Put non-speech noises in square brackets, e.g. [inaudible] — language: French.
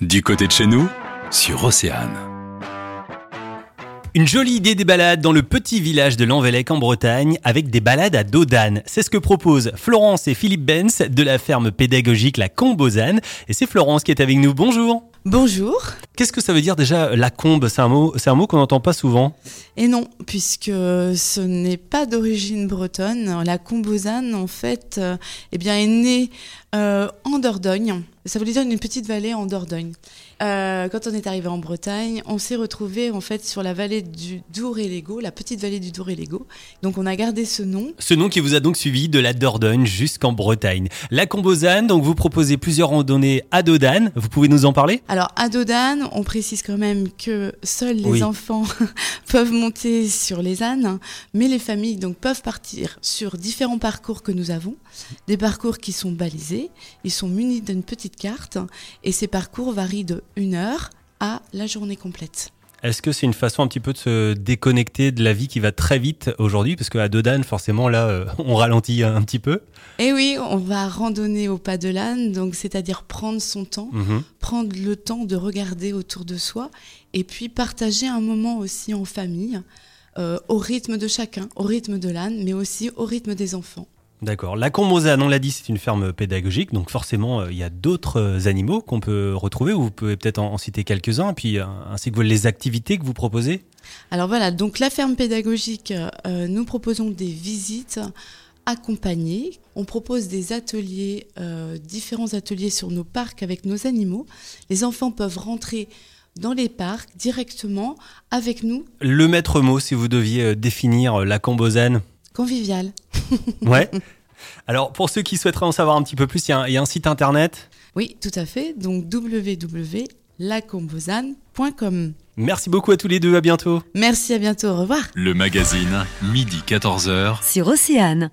Du côté de chez nous, sur Océane. Une jolie idée des balades dans le petit village de Lanvellec en Bretagne avec des balades à dos d'âne. C'est ce que proposent Florence et Philippe Benz de la ferme pédagogique La Combozane. Et c'est Florence qui est avec nous. Bonjour. Bonjour. Qu'est-ce que ça veut dire déjà la combe? C'est un mot, c'est un mot qu'on n'entend pas souvent. Et non, puisque ce n'est pas d'origine bretonne. La Combozane, en fait, euh, eh bien, est née euh, en Dordogne. Ça voulait dire une petite vallée en Dordogne. Euh, quand on est arrivé en Bretagne, on s'est retrouvé en fait sur la vallée du Dour et Lego, la petite vallée du Dour et Lego. Donc on a gardé ce nom. Ce nom qui vous a donc suivi de la Dordogne jusqu'en Bretagne. La Combozane, donc vous proposez plusieurs randonnées à dos d'âne. Vous pouvez nous en parler? Alors à Dodane, on précise quand même que seuls les Oui. enfants [laughs] peuvent monter sur les ânes, mais les familles donc peuvent partir sur différents parcours que nous avons, des parcours qui sont balisés, ils sont munis d'une petite carte et ces parcours varient de une heure à la journée complète. Est-ce que c'est une façon un petit peu de se déconnecter de la vie qui va très vite aujourd'hui? Parce qu'à d'âne, forcément, là, euh, on ralentit un petit peu. Et oui, on va randonner au pas de l'âne, donc c'est-à-dire prendre son temps, Mhm. prendre le temps de regarder autour de soi et puis partager un moment aussi en famille, euh, au rythme de chacun, au rythme de l'âne, mais aussi au rythme des enfants. D'accord. La Combozane, on l'a dit, c'est une ferme pédagogique, donc forcément, euh, il y a d'autres euh, animaux qu'on peut retrouver, ou vous pouvez peut-être en, en citer quelques-uns, puis euh, ainsi que les activités que vous proposez. Alors voilà, donc la ferme pédagogique, euh, nous proposons des visites accompagnées. On propose des ateliers, euh, différents ateliers sur nos parcs avec nos animaux. Les enfants peuvent rentrer dans les parcs directement avec nous, Le maître mot, si vous deviez définir la Combozane. convivial. [laughs] Ouais. Alors, pour ceux qui souhaiteraient en savoir un petit peu plus, il y a un, il y a un site internet. Oui, tout à fait. Donc www.lacombozane.com. Merci beaucoup à tous les deux, à bientôt. Merci, à bientôt, au revoir. Le magazine, midi 14h. sur Océane.